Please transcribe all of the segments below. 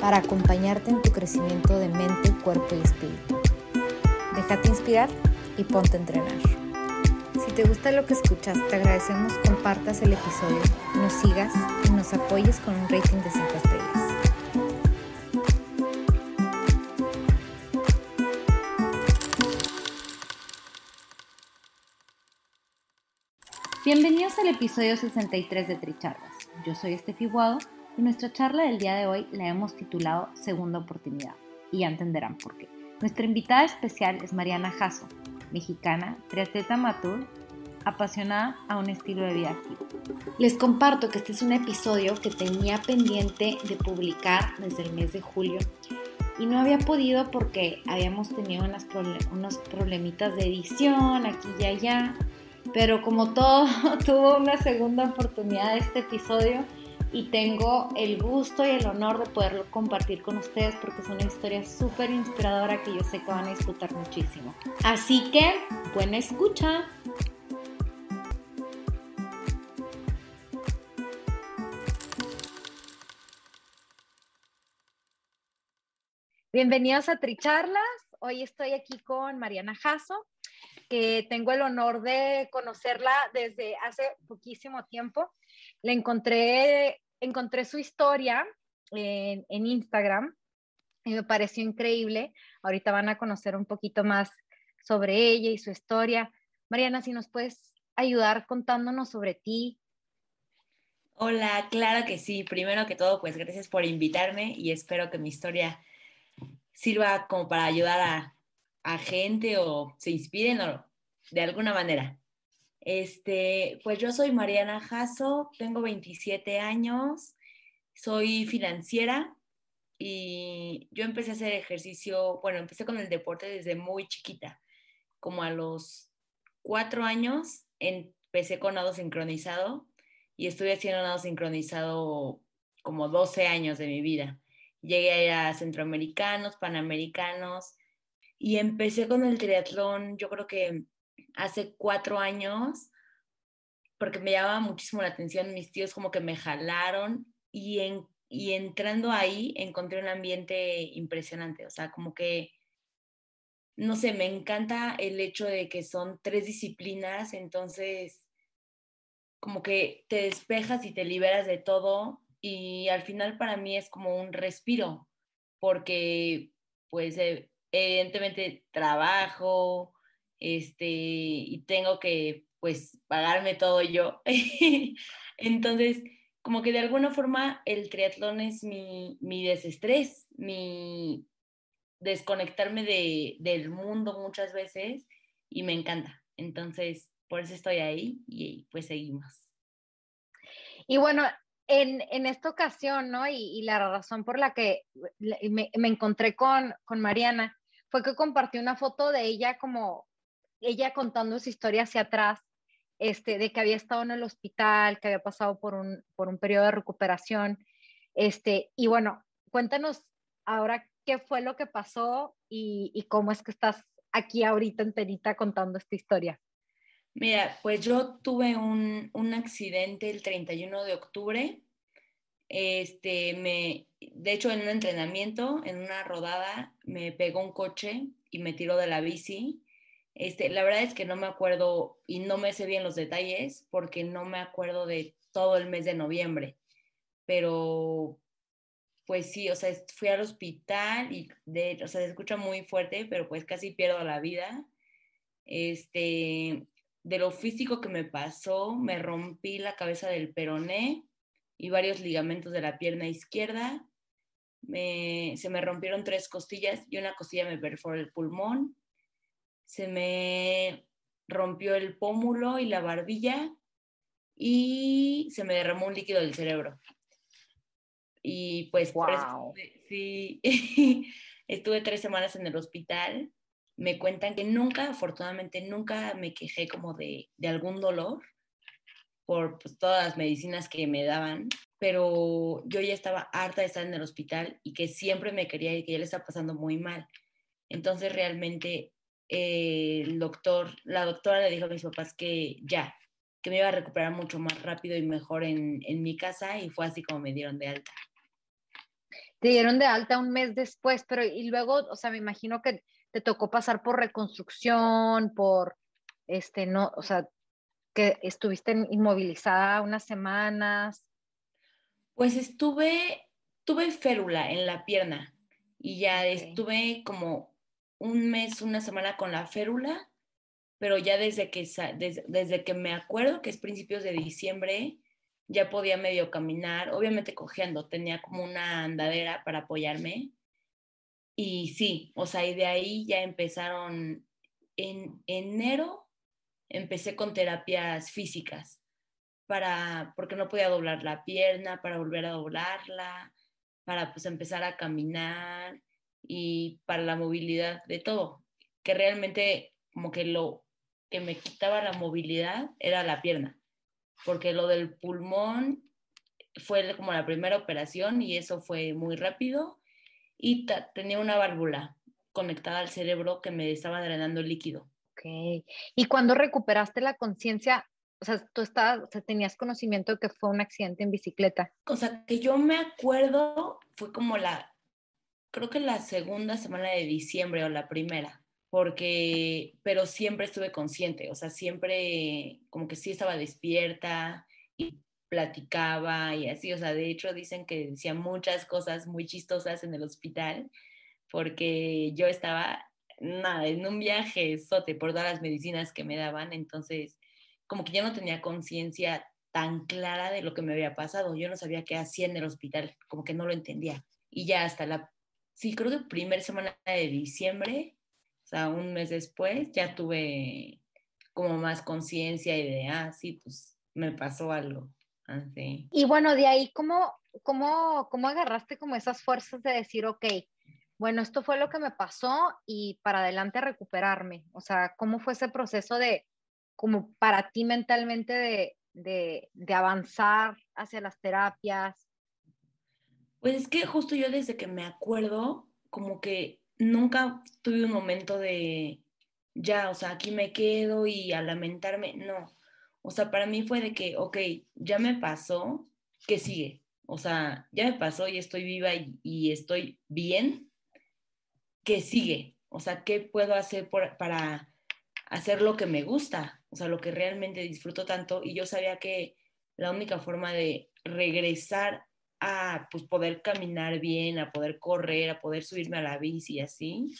para acompañarte en tu crecimiento de mente, cuerpo y espíritu. Déjate inspirar y ponte a entrenar. Si te gusta lo que escuchas, te agradecemos compartas el episodio, nos sigas y nos apoyes con un rating de 5 estrellas. Bienvenidos al episodio 63 de Tricharlas. Yo soy Estefi Guado nuestra charla del día de hoy la hemos titulado Segunda Oportunidad, y ya entenderán por qué. Nuestra invitada especial es Mariana Jasso, mexicana, triatleta amateur, apasionada a un estilo de vida activo. Les comparto que este es un episodio que tenía pendiente de publicar desde el mes de julio y no había podido porque habíamos tenido unos problemitas de edición aquí y allá, pero como todo tuvo una segunda oportunidad este episodio, y tengo el gusto y el honor de poderlo compartir con ustedes porque es una historia súper inspiradora que yo sé que van a disfrutar muchísimo. Así que, buena escucha. Bienvenidos a Tricharlas. Hoy estoy aquí con Mariana Jasso, que tengo el honor de conocerla desde hace poquísimo tiempo. Le encontré, su historia en, Instagram y me pareció increíble. Ahorita van a conocer un poquito más sobre ella y su historia. Mariana, si nos puedes ayudar contándonos sobre ti. Hola, claro que sí. Primero que todo, pues gracias por invitarme y espero que mi historia sirva como para ayudar a, gente o se inspiren de alguna manera. Este, pues yo soy Mariana Jasso, tengo 27 años, soy financiera y yo empecé a hacer ejercicio, bueno, empecé con el deporte desde muy chiquita, como a los cuatro años empecé con nado sincronizado y estuve haciendo nado sincronizado como 12 años de mi vida. Llegué a ir a centroamericanos, panamericanos y empecé con el triatlón, yo creo que hace cuatro años, porque me llamaba muchísimo la atención, mis tíos como que me jalaron y, en, y entrando ahí encontré un ambiente impresionante, o sea, como que, no sé, me encanta el hecho de que son tres disciplinas, entonces como que te despejas y te liberas de todo y al final para mí es como un respiro, porque pues evidentemente trabajo, este, y tengo que pues pagarme todo yo. Entonces, como que de alguna forma el triatlón es mi, mi desestrés, mi desconectarme de, del mundo muchas veces y me encanta. Entonces, por eso estoy ahí y pues seguimos. Y bueno, en, en esta ocasión, ¿no? Y, y, la razón por la que me, me encontré con, con Mariana fue que compartió una foto de ella como ella contando su historia hacia atrás, este, de que había estado en el hospital, que había pasado por un, por un periodo de recuperación. Este, y bueno, cuéntanos ahora qué fue lo que pasó y, cómo es que estás aquí ahorita enterita contando esta historia. Mira, pues yo tuve un, un accidente el 31 de octubre. Este, me, de hecho, en un entrenamiento, en una rodada, me pegó un coche y me tiró de la bici este, la verdad es que no me acuerdo y no me sé bien los detalles porque no me acuerdo de todo el mes de noviembre, pero pues sí, o sea, fui al hospital y de, o sea, se escucha muy fuerte, pero pues casi pierdo la vida. Este, de lo físico que me pasó, me rompí la cabeza del peroné y varios ligamentos de la pierna izquierda. se me rompieron tres costillas y una costilla me perforó el pulmón se me rompió el pómulo y la barbilla y se me derramó un líquido del cerebro. Y pues, wow. sí. estuve tres semanas en el hospital. Me cuentan que nunca, afortunadamente, nunca me quejé como de, de algún dolor por pues, todas las medicinas que me daban, pero yo ya estaba harta de estar en el hospital y que siempre me quería y que ya le estaba pasando muy mal. Entonces realmente eh, el doctor, la doctora le dijo a mis papás que ya, que me iba a recuperar mucho más rápido y mejor en, en mi casa y fue así como me dieron de alta. Te dieron de alta un mes después, pero y luego, o sea, me imagino que te tocó pasar por reconstrucción, por, este, no, o sea, que estuviste inmovilizada unas semanas. Pues estuve, tuve férula en la pierna y ya estuve como un mes, una semana con la férula pero ya desde que, desde, que me acuerdo que es principios de diciembre, ya podía medio caminar, obviamente cogiendo, tenía como una andadera para apoyarme. Y sí, o sea, y de ahí ya empezaron, en enero empecé con terapias físicas, para, porque no podía doblar la pierna, para volver a doblarla, para pues empezar a caminar y para la movilidad de todo, que realmente como que lo que me quitaba la movilidad era la pierna, porque lo del pulmón fue como la primera operación y eso fue muy rápido y tenía una válvula conectada al cerebro que me estaba drenando el líquido. Ok. ¿Y cuando recuperaste la conciencia, o sea, tú estabas, o sea, tenías conocimiento de que fue un accidente en bicicleta? O sea, que yo me acuerdo, fue como la, creo que la segunda semana de diciembre o la primera porque, pero siempre estuve consciente, o sea, siempre como que sí estaba despierta y platicaba y así, o sea, de hecho dicen que decía muchas cosas muy chistosas en el hospital, porque yo estaba, nada, en un viaje sote por todas las medicinas que me daban, entonces como que yo no tenía conciencia tan clara de lo que me había pasado, yo no sabía qué hacía en el hospital, como que no lo entendía. Y ya hasta la, sí, creo que primera semana de diciembre, o sea, un mes después ya tuve como más conciencia y de, ah, sí, pues me pasó algo. Así. Y bueno, de ahí, ¿cómo, cómo, ¿cómo agarraste como esas fuerzas de decir, ok, bueno, esto fue lo que me pasó y para adelante recuperarme? O sea, ¿cómo fue ese proceso de, como para ti mentalmente, de, de, de avanzar hacia las terapias? Pues es que justo yo desde que me acuerdo, como que nunca tuve un momento de, ya, o sea, aquí me quedo y a lamentarme, no. O sea, para mí fue de que, ok, ya me pasó, ¿qué sigue? O sea, ya me pasó y estoy viva y, estoy bien, ¿qué sigue? O sea, ¿qué puedo hacer para hacer lo que me gusta? O sea, lo que realmente disfruto tanto. Y yo sabía que la única forma de regresar a pues, poder caminar bien, a poder correr, a poder subirme a la bici y así,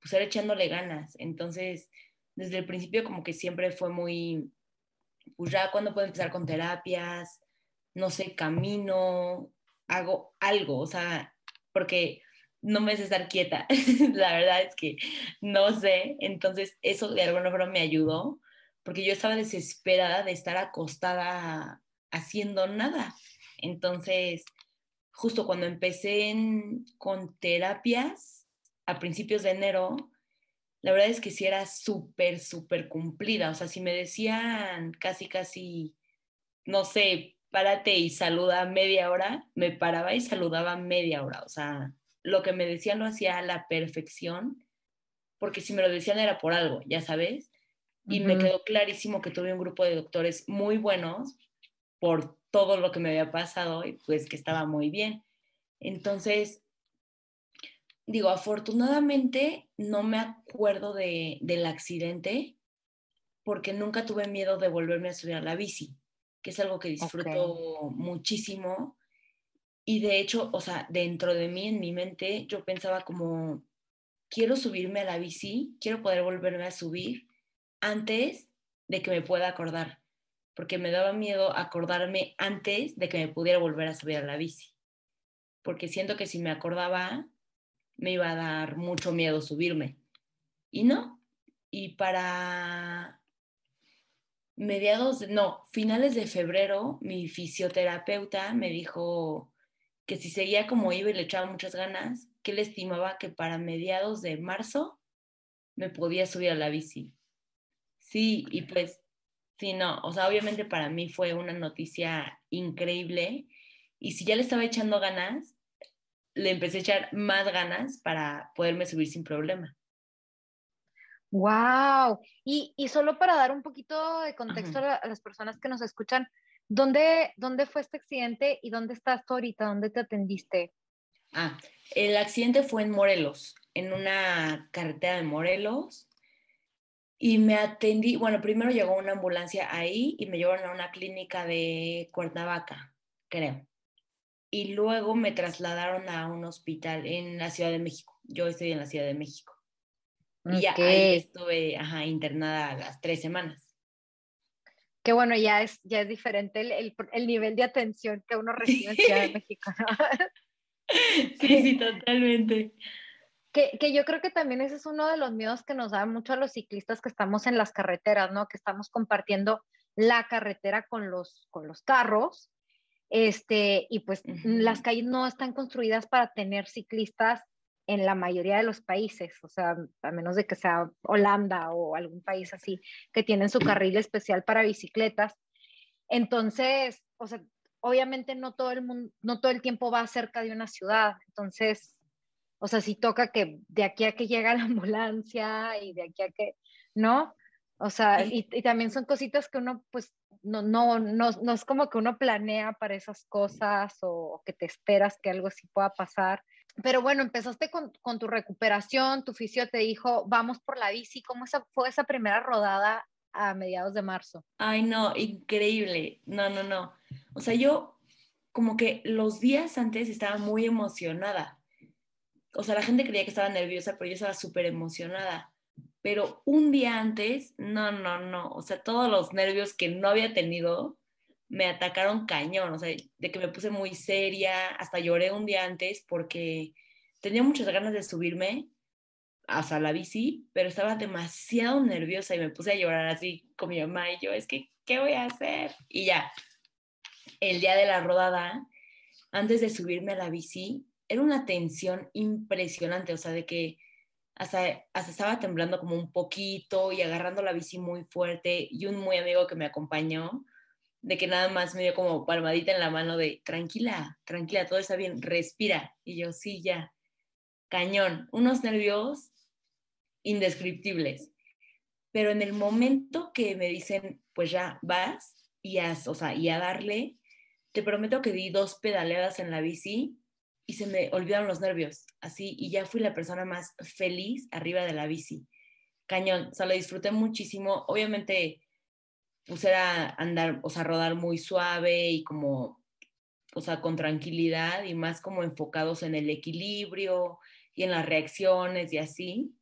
pues era echándole ganas. Entonces, desde el principio como que siempre fue muy, pues ya cuando puedo empezar con terapias, no sé, camino, hago algo, o sea, porque no me sé estar quieta, la verdad es que no sé, entonces eso de alguna forma me ayudó, porque yo estaba desesperada de estar acostada haciendo nada. Entonces, justo cuando empecé con terapias a principios de enero, la verdad es que sí era súper, súper cumplida. O sea, si me decían casi, casi, no sé, párate y saluda media hora, me paraba y saludaba media hora. O sea, lo que me decían lo hacía a la perfección, porque si me lo decían era por algo, ya sabes. Y me quedó clarísimo que tuve un grupo de doctores muy buenos por todo lo que me había pasado y pues que estaba muy bien. Entonces, digo, afortunadamente no me acuerdo de, del accidente porque nunca tuve miedo de volverme a subir a la bici, que es algo que disfruto muchísimo. Y de hecho, o sea, dentro de mí, en mi mente, yo pensaba como, quiero subirme a la bici, quiero poder volverme a subir antes de que me pueda acordar porque me daba miedo acordarme antes de que me pudiera volver a subir a la bici, porque siento que si me acordaba me iba a dar mucho miedo subirme. Y no, y para mediados, no, finales de febrero, mi fisioterapeuta me dijo que si seguía como iba y le echaba muchas ganas, que él estimaba que para mediados de marzo me podía subir a la bici. Sí, y pues, sí, no, o sea, obviamente para mí fue una noticia increíble y si ya le estaba echando ganas, le empecé a echar más ganas para poderme subir sin problema. Wow. Y, y solo para dar un poquito de contexto a, las personas que nos escuchan, ¿dónde, ¿dónde fue este accidente y dónde estás tú ahorita? ¿Dónde te atendiste? Ah, el accidente fue en Morelos, en una carretera de Morelos. Y me atendí, bueno, primero llegó una ambulancia ahí y me llevaron a una clínica de Cuernavaca, creo. Y luego me trasladaron a un hospital en la Ciudad de México. Yo estoy en la Ciudad de México. Y ya ahí estuve ajá, internada las tres semanas. Qué bueno, ya es, ya es diferente el, el, nivel de atención que uno recibe en Ciudad de México. sí, sí, totalmente. Que, que, yo creo que también ese es uno de los miedos que nos da mucho a los ciclistas que estamos en las carreteras, ¿no? Que estamos compartiendo la carretera con los, con los carros. Este, y pues las calles no están construidas para tener ciclistas en la mayoría de los países, o sea, a menos de que sea Holanda o algún país así, que tienen su carril especial para bicicletas. Entonces, o sea, obviamente no todo el mundo, no todo el tiempo va cerca de una ciudad, entonces, o sea, si toca que de aquí a que llega la ambulancia y de aquí a que, ¿no? O sea, y, y también son cositas que uno, pues, no, no, no, no es como que uno planea para esas cosas o que te esperas que algo así pueda pasar pero bueno, empezaste con, con, tu recuperación, tu fisio te dijo, vamos por la bici. ¿Cómo esa, fue esa primera rodada a mediados de marzo? Ay, no, increíble. No, no, no. O sea, yo como que los días antes estaba muy emocionada. O sea, la gente creía que estaba nerviosa, pero yo estaba súper emocionada. Pero un día antes, no, no, no. O sea, todos los nervios que no había tenido me atacaron cañón, o sea, de que me puse muy seria, hasta lloré un día antes porque tenía muchas ganas de subirme hasta la bici, pero estaba demasiado nerviosa y me puse a llorar así con mi mamá y yo, es que, ¿qué voy a hacer? Y ya, el día de la rodada, antes de subirme a la bici, era una tensión impresionante, o sea, de que hasta, hasta estaba temblando como un poquito y agarrando la bici muy fuerte y un muy amigo que me acompañó de que nada más me dio como palmadita en la mano de, tranquila, tranquila, todo está bien, respira. Y yo, sí, ya, cañón, unos nervios indescriptibles. Pero en el momento que me dicen, pues ya vas y, o sea, y a darle, te prometo que di dos pedaleadas en la bici y se me olvidaron los nervios, así, y ya fui la persona más feliz arriba de la bici. Cañón, o sea, lo disfruté muchísimo. Obviamente, pues era andar, o sea, rodar muy suave y como, o sea, con tranquilidad y más como enfocados en el equilibrio y en las reacciones y así.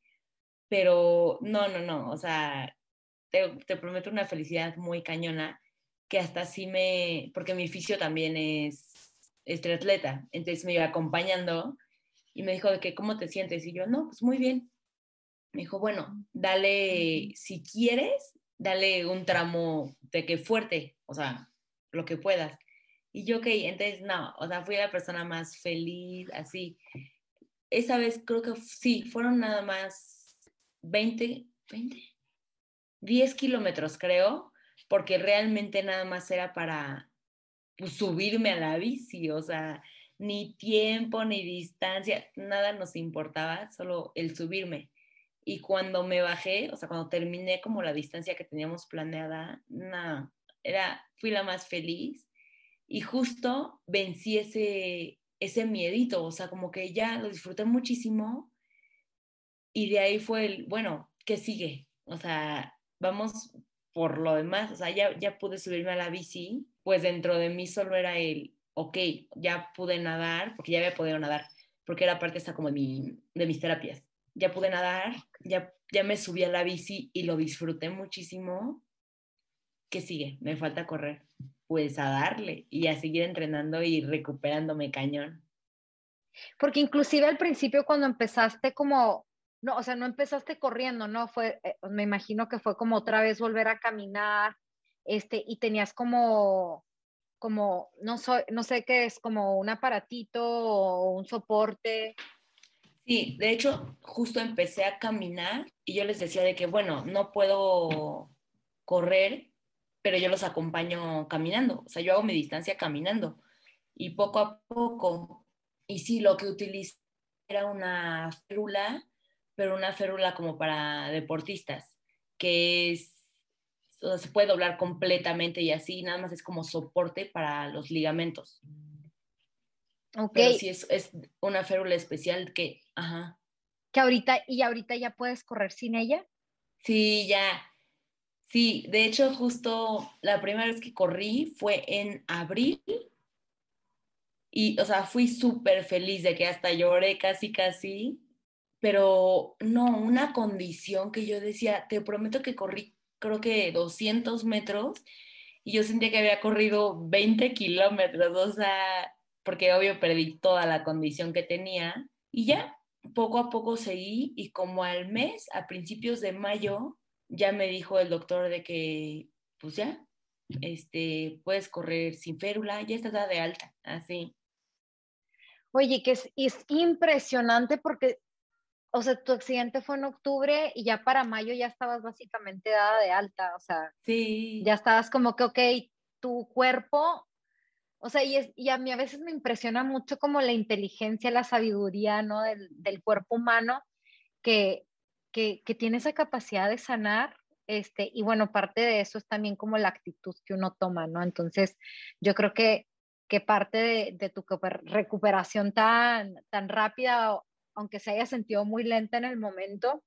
Pero no, no, no, o sea, te, te prometo una felicidad muy cañona que hasta sí me, porque mi fisio también es, es triatleta, entonces me iba acompañando y me dijo de que, ¿cómo te sientes? Y yo, no, pues muy bien. Me dijo, bueno, dale, si quieres, dale un tramo de que fuerte, o sea, lo que puedas. Y yo, ok, entonces no, o sea, fui la persona más feliz, así. Esa vez creo que sí, fueron nada más 20, 20, 10 kilómetros creo, porque realmente nada más era para subirme a la bici, o sea, ni tiempo, ni distancia, nada nos importaba, solo el subirme. Y cuando me bajé, o sea, cuando terminé como la distancia que teníamos planeada, nada, era, fui la más feliz y justo vencí ese, ese miedito, o sea, como que ya lo disfruté muchísimo y de ahí fue el, bueno, ¿qué sigue? O sea, vamos por lo demás, o sea, ya, ya pude subirme a la bici, pues dentro de mí solo era el, ok, ya pude nadar, porque ya había podido nadar, porque era parte esta como de, mi, de mis terapias ya pude nadar, ya, ya me subí a la bici y lo disfruté muchísimo. ¿Qué sigue? Me falta correr. Pues a darle y a seguir entrenando y recuperándome cañón. Porque inclusive al principio cuando empezaste como, no, o sea, no empezaste corriendo, ¿no? Fue, eh, me imagino que fue como otra vez volver a caminar, este, y tenías como, como, no, soy, no sé qué es, como un aparatito o un soporte. Sí, de hecho, justo empecé a caminar y yo les decía de que, bueno, no puedo correr, pero yo los acompaño caminando, o sea, yo hago mi distancia caminando y poco a poco, y sí, lo que utilicé era una férula, pero una férula como para deportistas, que es o sea, se puede doblar completamente y así, nada más es como soporte para los ligamentos. Ok. Pero sí es, es una férula especial que, ajá. Que ahorita, y ahorita ya puedes correr sin ella. Sí, ya. Sí, de hecho, justo la primera vez que corrí fue en abril. Y, o sea, fui súper feliz de que hasta lloré casi, casi. Pero no, una condición que yo decía, te prometo que corrí creo que 200 metros y yo sentía que había corrido 20 kilómetros, o sea, porque obvio perdí toda la condición que tenía y ya, poco a poco seguí y como al mes, a principios de mayo, ya me dijo el doctor de que, pues ya, este, puedes correr sin férula, ya estás de alta, así. Oye, que es, es impresionante porque o sea, tu accidente fue en octubre y ya para mayo ya estabas básicamente dada de alta, o sea, sí. ya estabas como que, ok, tu cuerpo, o sea, y, es, y a mí a veces me impresiona mucho como la inteligencia, la sabiduría, ¿no? Del, del cuerpo humano, que, que, que, tiene esa capacidad de sanar, este, y bueno, parte de eso es también como la actitud que uno toma, ¿no? Entonces, yo creo que, que parte de, de tu recuperación tan, tan rápida aunque se haya sentido muy lenta en el momento,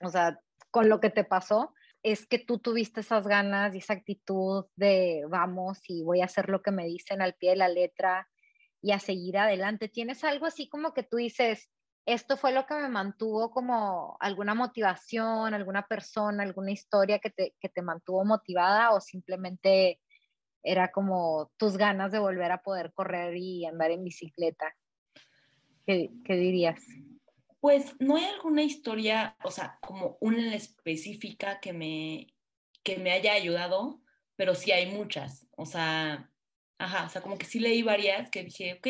o sea, con lo que te pasó, es que tú tuviste esas ganas y esa actitud de vamos y voy a hacer lo que me dicen al pie de la letra y a seguir adelante. ¿Tienes algo así como que tú dices, esto fue lo que me mantuvo como alguna motivación, alguna persona, alguna historia que te, que te mantuvo motivada o simplemente era como tus ganas de volver a poder correr y andar en bicicleta? ¿Qué, dirías? Pues no hay alguna historia, o sea, como una específica que me, que me haya ayudado, pero sí hay muchas. O sea, ajá, o sea, como que sí leí varias que dije, ok,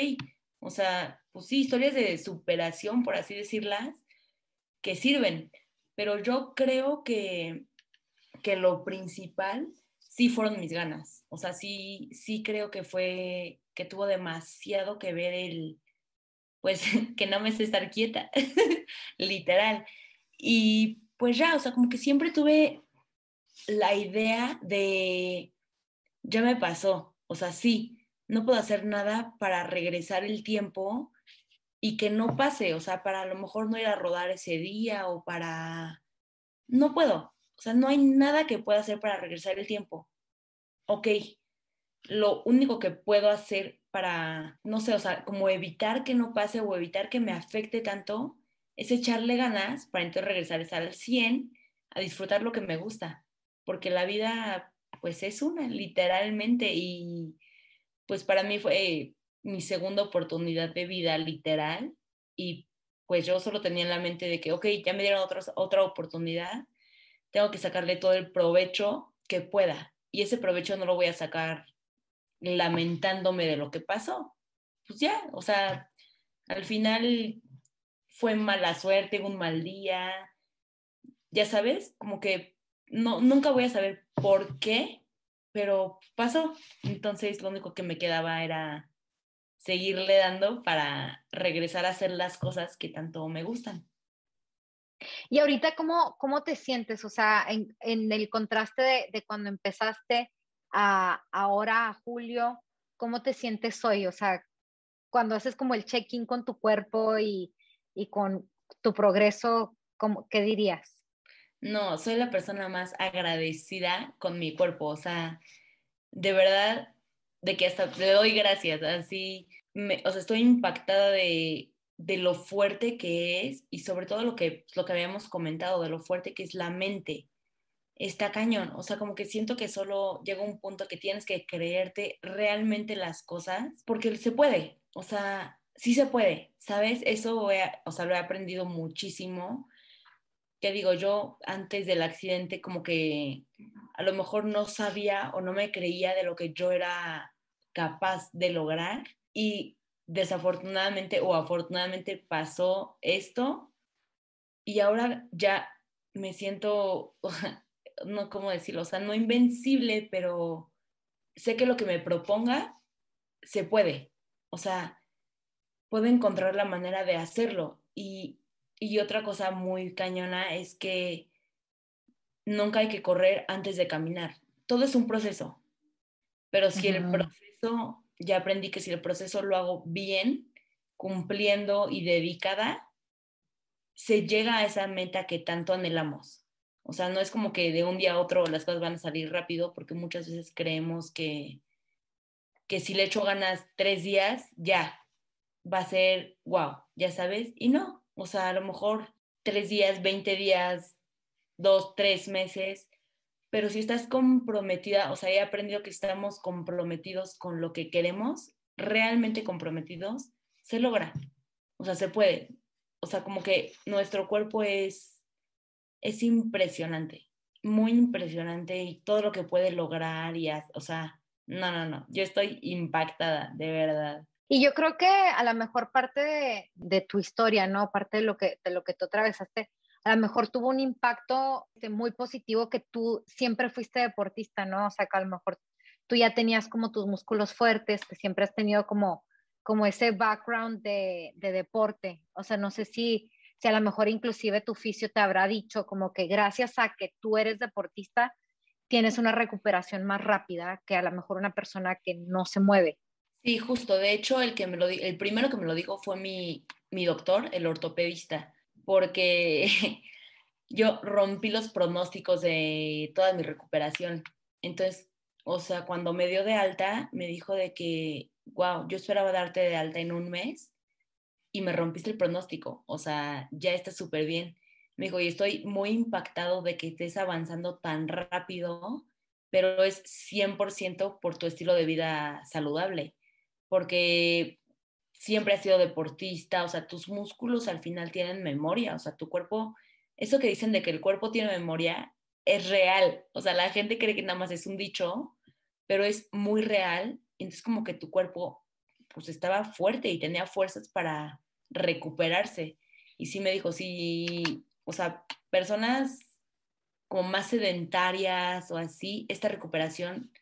o sea, pues sí, historias de superación, por así decirlas, que sirven. Pero yo creo que, que lo principal sí fueron mis ganas. O sea, sí, sí creo que fue, que tuvo demasiado que ver el, pues que no me sé estar quieta, literal. Y pues ya, o sea, como que siempre tuve la idea de, ya me pasó, o sea, sí, no puedo hacer nada para regresar el tiempo y que no pase, o sea, para a lo mejor no ir a rodar ese día o para... No puedo, o sea, no hay nada que pueda hacer para regresar el tiempo. Ok, lo único que puedo hacer para, no sé, o sea, como evitar que no pase o evitar que me afecte tanto, es echarle ganas para entonces regresar estar al 100, a disfrutar lo que me gusta, porque la vida pues es una, literalmente, y pues para mí fue mi segunda oportunidad de vida, literal, y pues yo solo tenía en la mente de que, ok, ya me dieron otra otra oportunidad, tengo que sacarle todo el provecho que pueda, y ese provecho no lo voy a sacar lamentándome de lo que pasó. Pues ya, o sea, al final fue mala suerte, un mal día, ya sabes, como que no, nunca voy a saber por qué, pero pasó. Entonces lo único que me quedaba era seguirle dando para regresar a hacer las cosas que tanto me gustan. Y ahorita, ¿cómo, cómo te sientes? O sea, en, el contraste de, cuando empezaste ahora, a julio, ¿cómo te sientes hoy? O sea, cuando haces como el check-in con tu cuerpo y, y con tu progreso, ¿cómo, ¿qué dirías? No, soy la persona más agradecida con mi cuerpo, o sea, de verdad, de que hasta le doy gracias, así, me, o sea, estoy impactada de, de lo fuerte que es y sobre todo lo que, lo que habíamos comentado, de lo fuerte que es la mente está cañón. O sea, como que siento que solo llega un punto que tienes que creerte realmente las cosas, porque se puede. O sea, sí se puede, ¿sabes? Eso, o sea, lo he aprendido muchísimo. Que digo, yo antes del accidente como que a lo mejor no sabía o no me creía de lo que yo era capaz de lograr y desafortunadamente o afortunadamente pasó esto y ahora ya me siento, no cómo decirlo, o sea, no invencible, pero sé que lo que me proponga se puede, o sea, puedo encontrar la manera de hacerlo. Y, y otra cosa muy cañona es que nunca hay que correr antes de caminar. Todo es un proceso, pero si el proceso, ya aprendí que si el proceso lo hago bien, cumpliendo y dedicada, se llega a esa meta que tanto anhelamos. O sea, no es como que de un día a otro las cosas van a salir rápido, porque muchas veces creemos que, que si le echo ganas tres días, ya, va a ser, wow, ya sabes, y no, o sea, a lo mejor tres días, veinte días, dos, tres meses, pero si estás comprometida, o sea, he aprendido que estamos comprometidos con lo que queremos, realmente comprometidos, se logra, o sea, se puede, o sea, como que nuestro cuerpo es, es impresionante, muy impresionante y todo lo que puede lograr y, o sea, no, no, no, yo estoy impactada, de verdad. Y yo creo que a la mejor parte de, tu historia, ¿no? Parte de lo, que, de lo que tú atravesaste, a lo mejor tuvo un impacto este, muy positivo que tú siempre fuiste deportista, ¿no? O sea, que a lo mejor tú ya tenías como tus músculos fuertes, que siempre has tenido como, como ese background de, de deporte. O sea, no sé si, si a lo mejor inclusive tu fisio te habrá dicho como que gracias a que tú eres deportista, tienes una recuperación más rápida que a lo mejor una persona que no se mueve. Sí, justo. De hecho, el, que me lo, el primero que me lo dijo fue mi, mi doctor, el ortopedista, porque yo rompí los pronósticos de toda mi recuperación. Entonces, o sea, cuando me dio de alta, me dijo de que, wow, yo esperaba darte de alta en un mes y me rompiste el pronóstico. O sea, ya está súper bien. Me dijo, y estoy muy impactado de que estés avanzando tan rápido, pero es 100% por tu estilo de vida saludable porque siempre has sido deportista, o sea, tus músculos al final tienen memoria, o sea, tu cuerpo, eso que dicen de que el cuerpo tiene memoria es real, o sea, la gente cree que nada más es un dicho, pero es muy real, entonces como que tu cuerpo pues estaba fuerte y tenía fuerzas para recuperarse. Y sí me dijo, sí, o sea, personas como más sedentarias o así, esta recuperación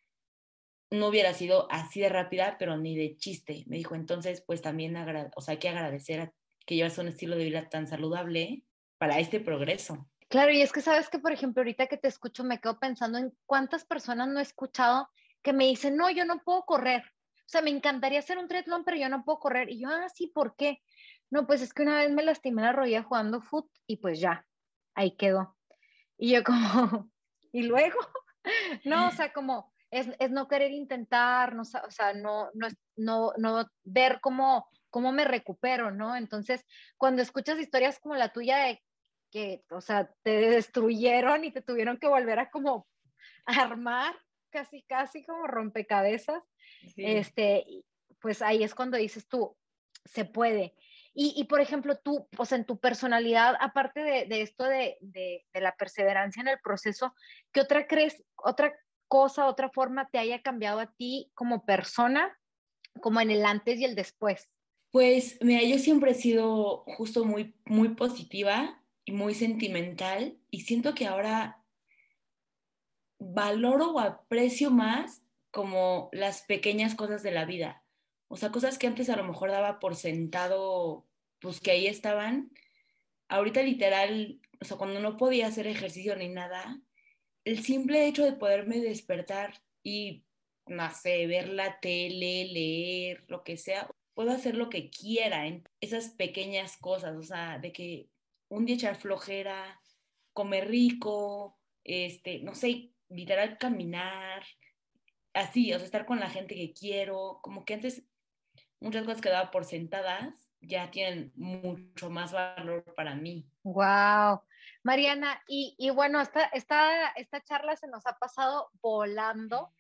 no hubiera sido así de rápida, pero ni de chiste. Me dijo, entonces, pues también, o sea, hay que agradecer a que llevas un estilo de vida tan saludable para este progreso. Claro, y es que sabes que, por ejemplo, ahorita que te escucho, me quedo pensando en cuántas personas no he escuchado que me dicen, no, yo no puedo correr. O sea, me encantaría hacer un triatlón, pero yo no puedo correr. Y yo, ah, sí, ¿por qué? No, pues es que una vez me lastimé la rodilla jugando foot y pues ya, ahí quedó. Y yo como, y luego, no, o sea, como, es, no querer intentar, no, o sea, no, no, no, ver cómo, cómo me recupero, ¿no? Entonces, cuando escuchas historias como la tuya de que, o sea, te destruyeron y te tuvieron que volver a como armar, casi, casi como rompecabezas, este, pues ahí es cuando dices tú, se puede. Y, por ejemplo, tú, sea, en tu personalidad, aparte de, esto de, de, de, la perseverancia en el proceso, ¿qué otra crees, otra cosa, otra forma te haya cambiado a ti como persona, como en el antes y el después? Pues mira, yo siempre he sido justo muy, muy positiva y muy sentimental y siento que ahora valoro o aprecio más como las pequeñas cosas de la vida. O sea, cosas que antes a lo mejor daba por sentado, pues que ahí estaban. Ahorita literal, o sea, cuando no podía hacer ejercicio ni nada, el simple hecho de poderme despertar y, no sé, ver la tele, leer, lo que sea, puedo hacer lo que quiera en esas pequeñas cosas, o sea, de que un día echar flojera, comer rico, este, no sé, literal caminar, así, o sea, estar con la gente que quiero, como que antes muchas cosas que daba por sentadas ya tienen mucho más valor para mí. Wow. Mariana, y, y bueno, esta, esta, esta, charla se nos ha pasado volando.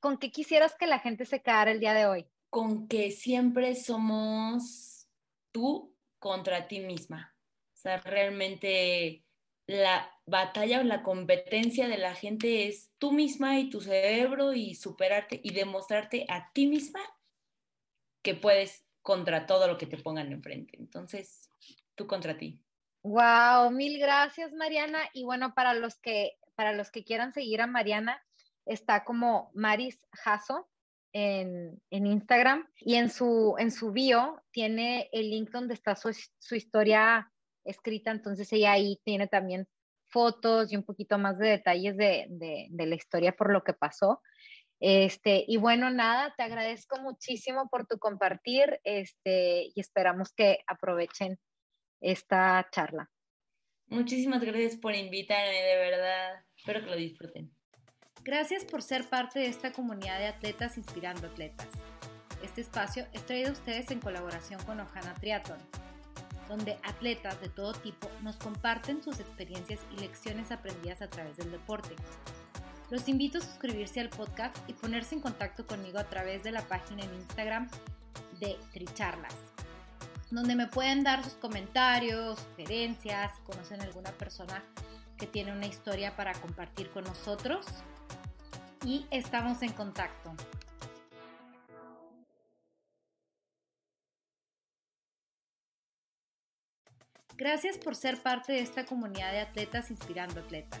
¿Con qué quisieras que la gente se quedara el día de hoy? Con que siempre somos tú contra ti misma. O sea, realmente la batalla o la competencia de la gente es tú misma y tu cerebro y superarte y demostrarte a ti misma que puedes contra todo lo que te pongan enfrente. Entonces, tú contra ti. Wow, mil gracias Mariana. Y bueno, para los que, para los que quieran seguir a Mariana, está como Maris Jasso en, Instagram y en su, en su bio tiene el link donde está su, historia escrita, entonces ella ahí tiene también fotos y un poquito más de detalles de, de, la historia por lo que pasó. Este, y bueno, nada, te agradezco muchísimo por tu compartir este, y esperamos que aprovechen esta charla. Muchísimas gracias por invitarme, de verdad. Espero que lo disfruten. Gracias por ser parte de esta comunidad de atletas inspirando atletas. Este espacio es traído a ustedes en colaboración con Ojana Triathlon, donde atletas de todo tipo nos comparten sus experiencias y lecciones aprendidas a través del deporte. Los invito a suscribirse al podcast y ponerse en contacto conmigo a través de la página en Instagram de Tricharlas donde me pueden dar sus comentarios, sugerencias, si conocen alguna persona que tiene una historia para compartir con nosotros. Y estamos en contacto. Gracias por ser parte de esta comunidad de atletas inspirando atletas.